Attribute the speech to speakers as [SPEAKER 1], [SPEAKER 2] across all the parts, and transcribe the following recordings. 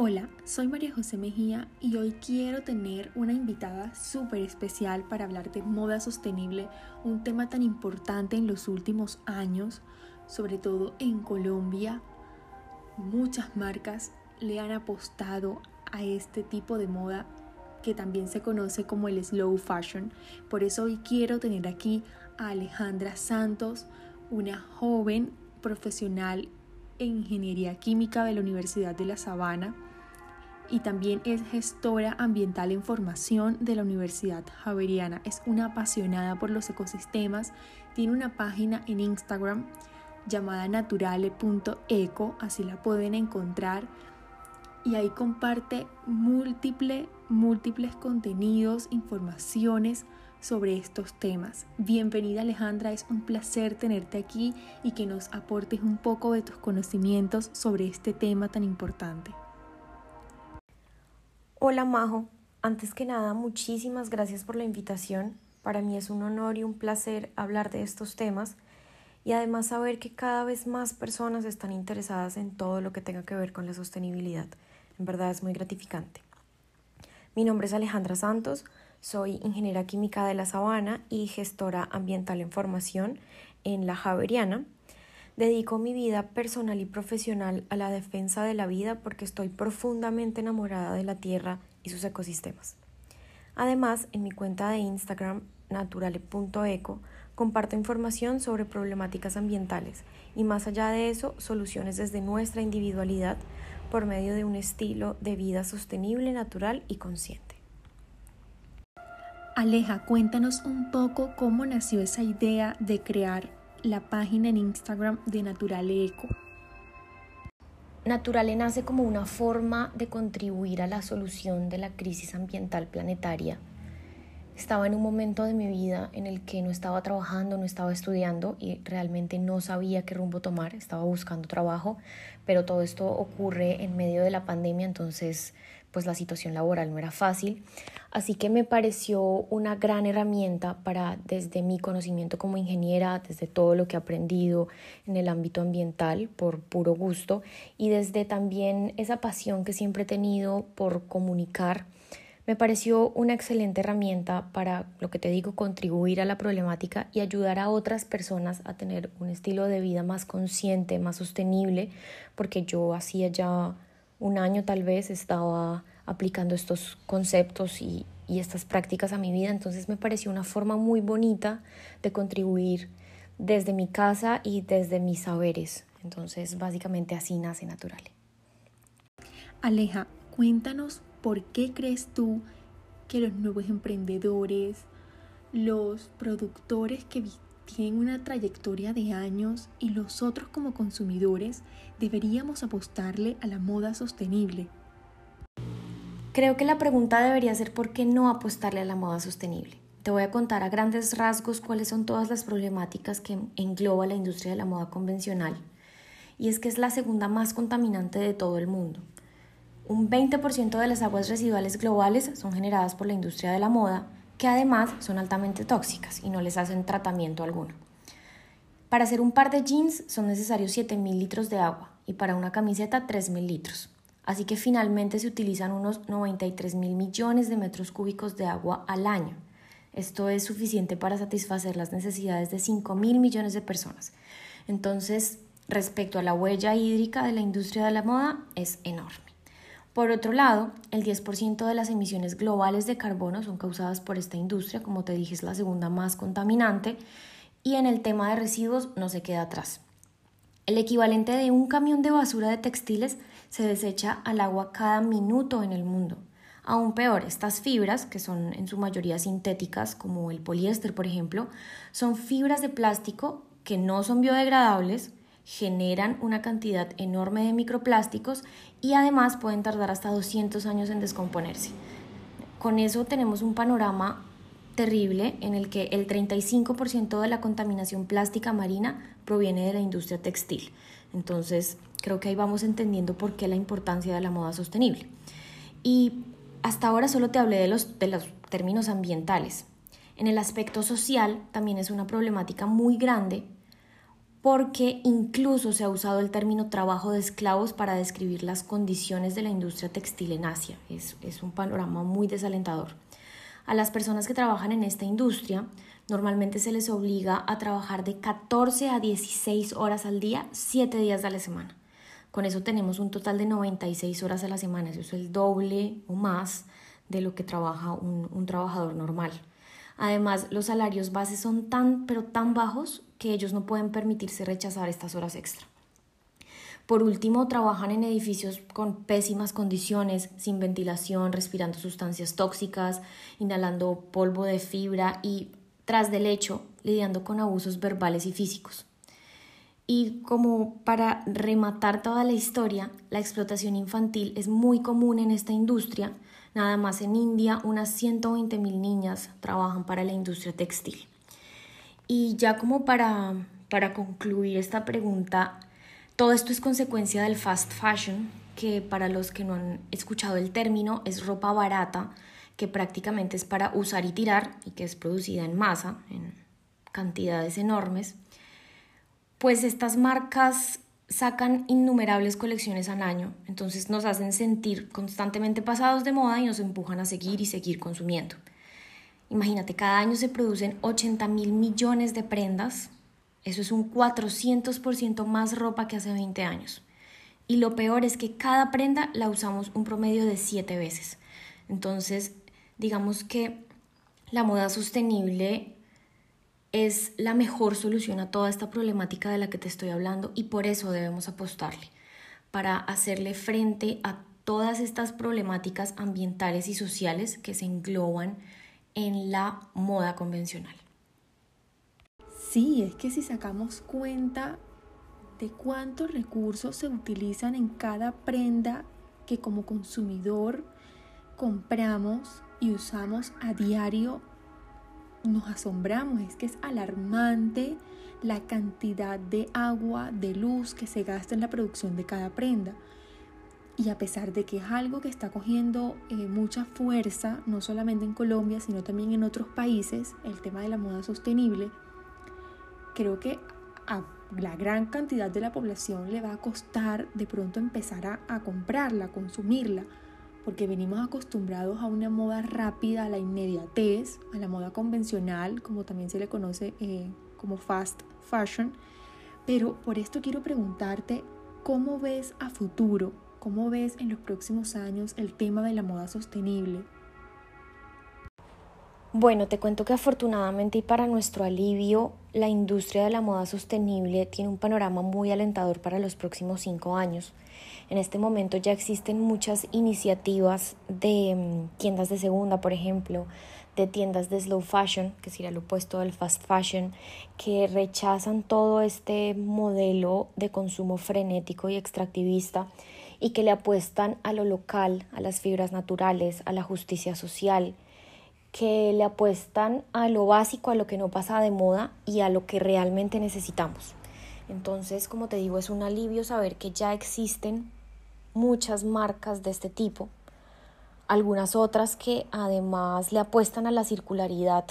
[SPEAKER 1] Hola, soy María José Mejía y hoy quiero tener una invitada súper especial para hablar de moda sostenible, un tema tan importante en los últimos años, sobre todo en Colombia. Muchas marcas le han apostado a este tipo de moda que también se conoce como el slow fashion. Por eso hoy quiero tener aquí a Alejandra Santos, una joven profesional en ingeniería química de la Universidad de La Sabana y también es gestora ambiental en formación de la Universidad Javeriana. Es una apasionada por los ecosistemas, tiene una página en Instagram llamada naturale.eco, así la pueden encontrar y ahí comparte múltiples, múltiples contenidos, informaciones sobre estos temas. Bienvenida Alejandra, es un placer tenerte aquí y que nos aportes un poco de tus conocimientos sobre este tema tan importante.
[SPEAKER 2] Hola Majo, antes que nada muchísimas gracias por la invitación. Para mí es un honor y un placer hablar de estos temas y además saber que cada vez más personas están interesadas en todo lo que tenga que ver con la sostenibilidad. En verdad es muy gratificante. Mi nombre es Alejandra Santos, soy ingeniera química de la Sabana y gestora ambiental en formación en la Javeriana Dedico mi vida personal y profesional a la defensa de la vida porque estoy profundamente enamorada de la Tierra y sus ecosistemas. Además, en mi cuenta de Instagram, naturale.eco, comparto información sobre problemáticas ambientales y más allá de eso, soluciones desde nuestra individualidad por medio de un estilo de vida sostenible, natural y consciente.
[SPEAKER 1] Aleja, cuéntanos un poco cómo nació esa idea de crear la página en Instagram de Naturale Eco.
[SPEAKER 2] Naturale nace como una forma de contribuir a la solución de la crisis ambiental planetaria. Estaba en un momento de mi vida en el que no estaba trabajando, no estaba estudiando y realmente no sabía qué rumbo tomar, estaba buscando trabajo, pero todo esto ocurre en medio de la pandemia, entonces pues la situación laboral no era fácil. Así que me pareció una gran herramienta para, desde mi conocimiento como ingeniera, desde todo lo que he aprendido en el ámbito ambiental por puro gusto y desde también esa pasión que siempre he tenido por comunicar, me pareció una excelente herramienta para, lo que te digo, contribuir a la problemática y ayudar a otras personas a tener un estilo de vida más consciente, más sostenible, porque yo hacía ya un año tal vez estaba aplicando estos conceptos y, estas prácticas a mi vida, entonces me pareció una forma muy bonita de contribuir desde mi casa y desde mis saberes. Entonces, básicamente así nace Natural.
[SPEAKER 1] Aleja, cuéntanos por qué crees tú que los nuevos emprendedores, los productores que tienen una trayectoria de años y los otros como consumidores deberíamos apostarle a la moda sostenible?
[SPEAKER 2] Creo que la pregunta debería ser por qué no apostarle a la moda sostenible. Te voy a contar a grandes rasgos cuáles son todas las problemáticas que engloba la industria de la moda convencional. Y es que es la segunda más contaminante de todo el mundo. Un 20% de las aguas residuales globales son generadas por la industria de la moda que además son altamente tóxicas y no les hacen tratamiento alguno. Para hacer un par de jeans son necesarios 7.000 litros de agua y para una camiseta 3.000 litros. Así que finalmente se utilizan unos 93 mil millones de metros cúbicos de agua al año. Esto es suficiente para satisfacer las necesidades de 5 mil millones de personas. Entonces, respecto a la huella hídrica de la industria de la moda, es enorme. Por otro lado, el 10% de las emisiones globales de carbono son causadas por esta industria, como te dije es la segunda más contaminante, y en el tema de residuos no se queda atrás. El equivalente de un camión de basura de textiles se desecha al agua cada minuto en el mundo. Aún peor, estas fibras, que son en su mayoría sintéticas, como el poliéster, por ejemplo, son fibras de plástico que no son biodegradables, generan una cantidad enorme de microplásticos y además pueden tardar hasta 200 años en descomponerse. Con eso tenemos un panorama terrible en el que el 35% de la contaminación plástica marina proviene de la industria textil. Entonces, creo que ahí vamos entendiendo por qué la importancia de la moda sostenible. Y hasta ahora solo te hablé de los, de los términos ambientales. En el aspecto social también es una problemática muy grande porque incluso se ha usado el término trabajo de esclavos para describir las condiciones de la industria textil en Asia. Es, es un panorama muy desalentador. A las personas que trabajan en esta industria normalmente se les obliga a trabajar de 14 a 16 horas al día, 7 días de la semana. Con eso tenemos un total de 96 horas a la semana, eso es el doble o más de lo que trabaja un, un trabajador normal. Además, los salarios bases son tan, pero tan bajos que ellos no pueden permitirse rechazar estas horas extra. Por último, trabajan en edificios con pésimas condiciones, sin ventilación, respirando sustancias tóxicas, inhalando polvo de fibra y, tras del hecho, lidiando con abusos verbales y físicos. Y como para rematar toda la historia, la explotación infantil es muy común en esta industria. Nada más en India, unas 120.000 niñas trabajan para la industria textil. Y ya como para, para concluir esta pregunta, todo esto es consecuencia del fast fashion, que para los que no han escuchado el término es ropa barata, que prácticamente es para usar y tirar y que es producida en masa, en cantidades enormes. Pues estas marcas sacan innumerables colecciones al año, entonces nos hacen sentir constantemente pasados de moda y nos empujan a seguir y seguir consumiendo. Imagínate, cada año se producen 80 mil millones de prendas eso es un 400% más ropa que hace 20 años. Y lo peor es que cada prenda la usamos un promedio de 7 veces. Entonces, digamos que la moda sostenible es la mejor solución a toda esta problemática de la que te estoy hablando y por eso debemos apostarle, para hacerle frente a todas estas problemáticas ambientales y sociales que se engloban en la moda convencional.
[SPEAKER 1] Sí, es que si sacamos cuenta de cuántos recursos se utilizan en cada prenda que como consumidor compramos y usamos a diario, nos asombramos. Es que es alarmante la cantidad de agua, de luz que se gasta en la producción de cada prenda. Y a pesar de que es algo que está cogiendo eh, mucha fuerza, no solamente en Colombia, sino también en otros países, el tema de la moda sostenible, creo que a la gran cantidad de la población le va a costar de pronto empezar a, comprarla, a consumirla, porque venimos acostumbrados a una moda rápida, a la inmediatez, a la moda convencional, como también se le conoce eh, como fast fashion. Pero por esto quiero preguntarte, ¿cómo ves a futuro? ¿Cómo ves en los próximos años el tema de la moda sostenible?
[SPEAKER 2] Bueno, te cuento que afortunadamente y para nuestro alivio, la industria de la moda sostenible tiene un panorama muy alentador para los próximos cinco años. En este momento ya existen muchas iniciativas de mm, tiendas de segunda, por ejemplo, de tiendas de slow fashion, que sería lo opuesto del fast fashion, que rechazan todo este modelo de consumo frenético y extractivista y que le apuestan a lo local, a las fibras naturales, a la justicia social que le apuestan a lo básico, a lo que no pasa de moda y a lo que realmente necesitamos. Entonces, como te digo, es un alivio saber que ya existen muchas marcas de este tipo, algunas otras que además le apuestan a la circularidad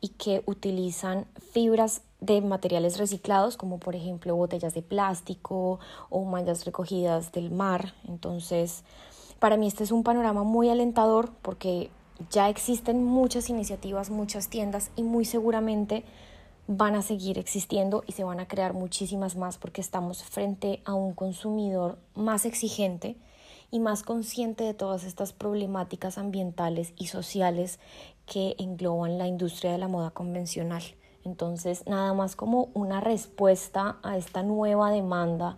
[SPEAKER 2] y que utilizan fibras de materiales reciclados, como por ejemplo botellas de plástico o mallas recogidas del mar. Entonces, para mí este es un panorama muy alentador porque ya existen muchas iniciativas, muchas tiendas y muy seguramente van a seguir existiendo y se van a crear muchísimas más porque estamos frente a un consumidor más exigente y más consciente de todas estas problemáticas ambientales y sociales que engloban la industria de la moda convencional. Entonces, nada más como una respuesta a esta nueva demanda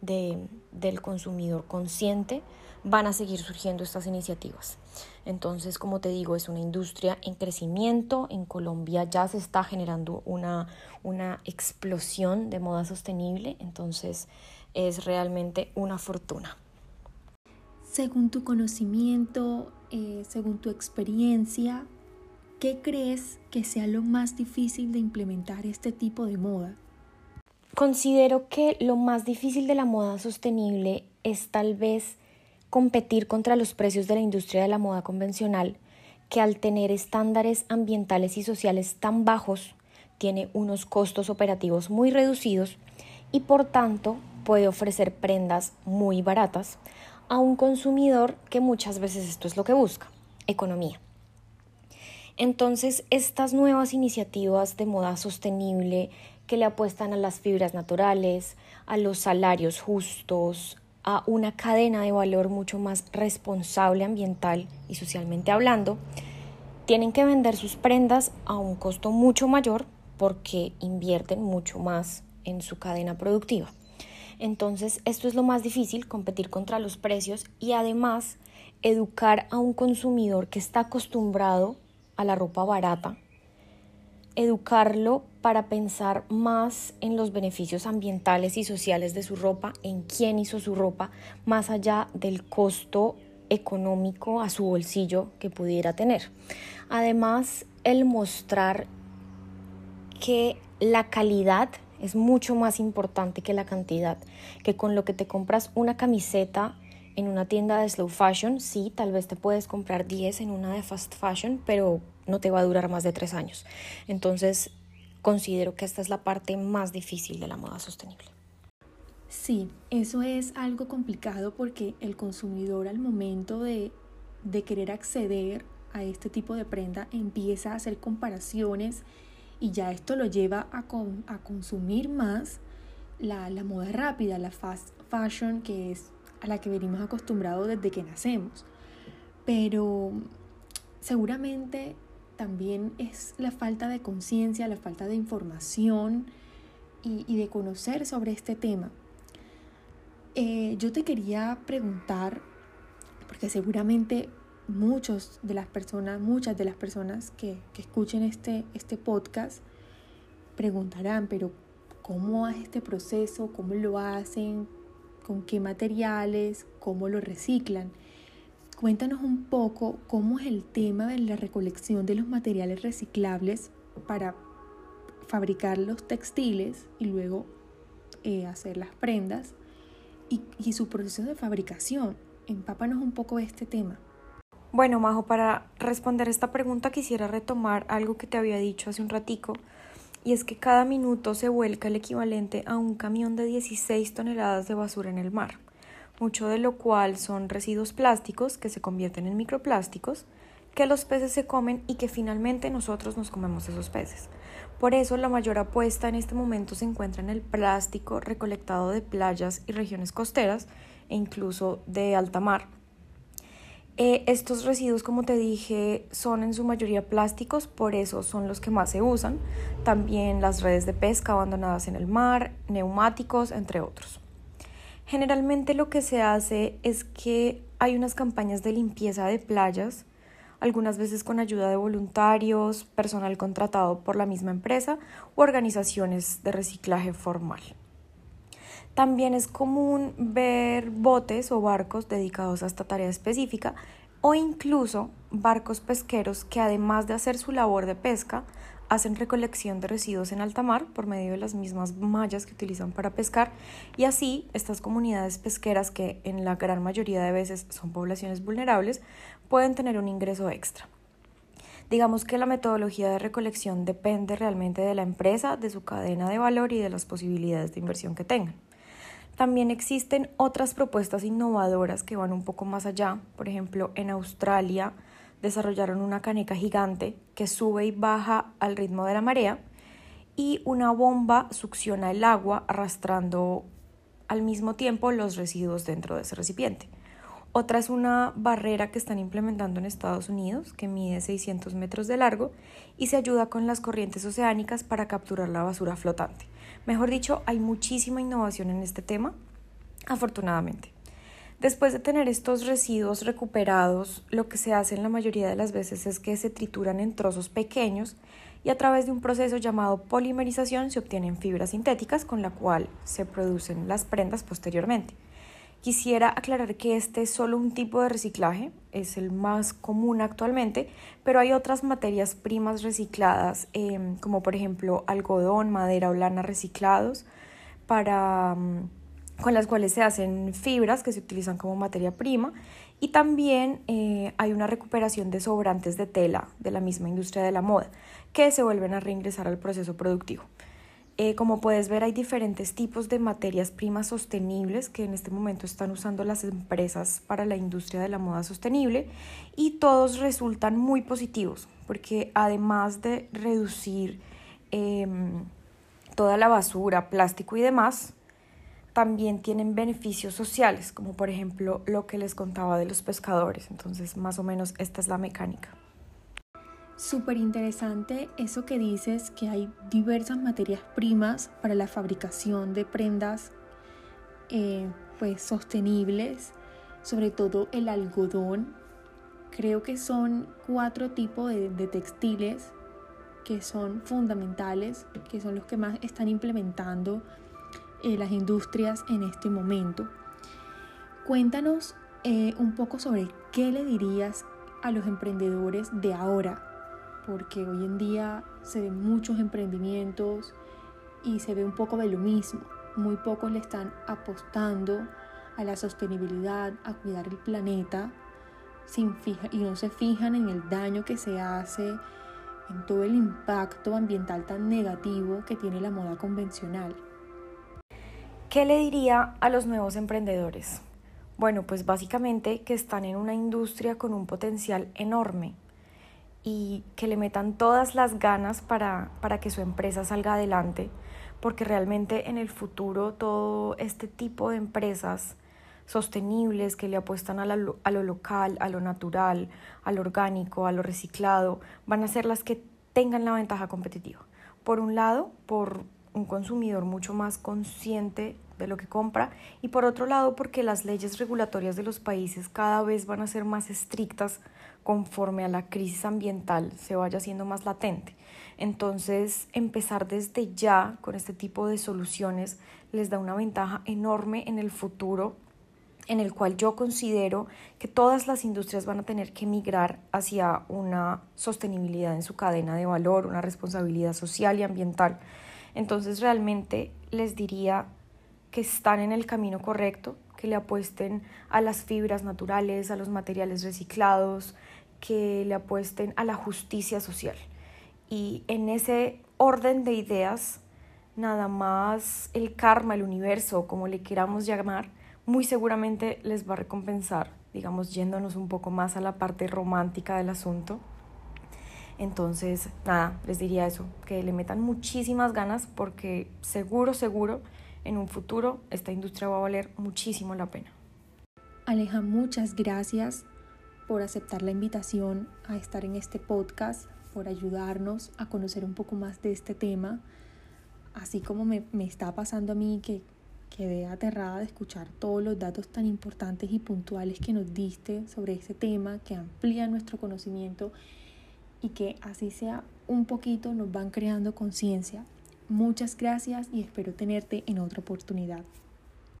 [SPEAKER 2] de, del consumidor consciente, van a seguir surgiendo estas iniciativas. Entonces, como te digo, es una industria en crecimiento. En Colombia ya se está generando una, una explosión de moda sostenible. Entonces, es realmente una fortuna.
[SPEAKER 1] Según tu conocimiento, eh, según tu experiencia, ¿qué crees que sea lo más difícil de implementar este tipo de moda?
[SPEAKER 2] Considero que lo más difícil de la moda sostenible es tal vez competir contra los precios de la industria de la moda convencional, que al tener estándares ambientales y sociales tan bajos, tiene unos costos operativos muy reducidos y por tanto puede ofrecer prendas muy baratas a un consumidor que muchas veces esto es lo que busca, economía. Entonces, estas nuevas iniciativas de moda sostenible que le apuestan a las fibras naturales, a los salarios justos, a una cadena de valor mucho más responsable ambiental y socialmente hablando, tienen que vender sus prendas a un costo mucho mayor porque invierten mucho más en su cadena productiva. Entonces, esto es lo más difícil, competir contra los precios y además educar a un consumidor que está acostumbrado a la ropa barata, educarlo para pensar más en los beneficios ambientales y sociales de su ropa, en quién hizo su ropa, más allá del costo económico a su bolsillo que pudiera tener. Además, el mostrar que la calidad es mucho más importante que la cantidad, que con lo que te compras una camiseta en una tienda de slow fashion, sí, tal vez te puedes comprar 10 en una de fast fashion, pero no te va a durar más de 3 años. Entonces, considero que esta es la parte más difícil de la moda sostenible.
[SPEAKER 1] Sí, eso es algo complicado porque el consumidor al momento de, querer acceder a este tipo de prenda empieza a hacer comparaciones y ya esto lo lleva a, a consumir más la, la, moda rápida, la fast fashion, que es a la que venimos acostumbrados desde que nacemos. Pero seguramente también es la falta de conciencia, la falta de información y, de conocer sobre este tema. Eh, yo te quería preguntar, porque seguramente muchos de las personas, muchas de las personas que, que escuchen este, este podcast preguntarán, pero ¿cómo es este proceso? ¿Cómo lo hacen? ¿Con qué materiales? ¿Cómo lo reciclan? Cuéntanos un poco cómo es el tema de la recolección de los materiales reciclables para fabricar los textiles y luego eh, hacer las prendas y, su proceso de fabricación. Empápanos un poco este tema.
[SPEAKER 2] Bueno, Majo, para responder esta pregunta quisiera retomar algo que te había dicho hace un ratico, y es que cada minuto se vuelca el equivalente a un camión de 16 toneladas de basura en el mar, mucho de lo cual son residuos plásticos que se convierten en microplásticos, que los peces se comen y que finalmente nosotros nos comemos esos peces. Por eso la mayor apuesta en este momento se encuentra en el plástico recolectado de playas y regiones costeras e incluso de alta mar. Eh, estos residuos, como te dije, son en su mayoría plásticos, por eso son los que más se usan. También las redes de pesca abandonadas en el mar, neumáticos, entre otros. Generalmente lo que se hace es que hay unas campañas de limpieza de playas algunas veces con ayuda de voluntarios, personal contratado por la misma empresa u organizaciones de reciclaje formal. También es común ver botes o barcos dedicados a esta tarea específica o incluso barcos pesqueros que además de hacer su labor de pesca, hacen recolección de residuos en alta mar por medio de las mismas mallas que utilizan para pescar y así estas comunidades pesqueras que en la gran mayoría de veces son poblaciones vulnerables pueden tener un ingreso extra. Digamos que la metodología de recolección depende realmente de la empresa, de su cadena de valor y de las posibilidades de inversión que tengan. También existen otras propuestas innovadoras que van un poco más allá. Por ejemplo, en Australia desarrollaron una caneca gigante que sube y baja al ritmo de la marea y una bomba succiona el agua arrastrando al mismo tiempo los residuos dentro de ese recipiente. Otra es una barrera que están implementando en Estados Unidos que mide 600 metros de largo y se ayuda con las corrientes oceánicas para capturar la basura flotante. Mejor dicho, hay muchísima innovación en este tema, afortunadamente. Después de tener estos residuos recuperados, lo que se hace en la mayoría de las veces es que se trituran en trozos pequeños y a través de un proceso llamado polimerización se obtienen fibras sintéticas con la cual se producen las prendas posteriormente. Quisiera aclarar que este es solo un tipo de reciclaje, es el más común actualmente, pero hay otras materias primas recicladas, em, como por ejemplo algodón, madera o lana reciclados, para... Mm, con las cuales se hacen fibras que se utilizan como materia prima y también eh, hay una recuperación de sobrantes de tela de la misma industria de la moda que se vuelven a reingresar al proceso productivo. Eh, como puedes ver, hay diferentes tipos de materias primas sostenibles que en este momento están usando las empresas para la industria de la moda sostenible y todos resultan muy positivos porque además de reducir em, toda la basura, plástico y demás, también tienen beneficios sociales, como por ejemplo lo que les contaba de los pescadores. Entonces, más o menos esta es la mecánica.
[SPEAKER 1] Súper interesante eso que dices, que hay diversas materias primas para la fabricación de prendas eh, pues sostenibles, sobre todo el algodón. Creo que son cuatro tipos de, textiles que son fundamentales, que son los que más están implementando eh, las industrias en este momento. Cuéntanos eh, un poco sobre qué le dirías a los emprendedores de ahora, porque hoy en día se ven muchos emprendimientos y se ve un poco de lo mismo. Muy pocos le están apostando a la sostenibilidad, a cuidar el planeta, sin fija, y no se fijan en el daño que se hace, en todo el impacto ambiental tan negativo que tiene la moda convencional.
[SPEAKER 2] ¿Qué le diría a los nuevos emprendedores? Bueno, pues básicamente que están en una industria con un potencial enorme y que le metan todas las ganas para, para que su empresa salga adelante, porque realmente en el futuro todo este tipo de empresas sostenibles que le apuestan a, a, lo local, a lo natural, a lo orgánico, a lo reciclado, van a ser las que tengan la ventaja competitiva. Por un lado, por un consumidor mucho más consciente de lo que compra y por otro lado porque las leyes regulatorias de los países cada vez van a ser más estrictas conforme a la crisis ambiental se vaya haciendo más latente. Entonces, empezar desde ya con este tipo de soluciones les da una ventaja enorme en el futuro en el cual yo considero que todas las industrias van a tener que migrar hacia una sostenibilidad en su cadena de valor, una responsabilidad social y ambiental. Entonces realmente les diría que están en el camino correcto, que le apuesten a las fibras naturales, a los materiales reciclados, que le apuesten a la justicia social. Y en ese orden de ideas, nada más el karma, el universo, como le queramos llamar, muy seguramente les va a recompensar, digamos, yéndonos un poco más a la parte romántica del asunto. Entonces, nada, les diría eso, que le metan muchísimas ganas porque seguro, seguro, en un futuro esta industria va a valer muchísimo la pena.
[SPEAKER 1] Aleja, muchas gracias por aceptar la invitación a estar en este podcast, por ayudarnos a conocer un poco más de este tema, así como me, me está pasando a mí que quedé aterrada de escuchar todos los datos tan importantes y puntuales que nos diste sobre este tema, que amplían nuestro conocimiento y que así sea un poquito nos van creando conciencia. Muchas gracias y espero tenerte en otra oportunidad.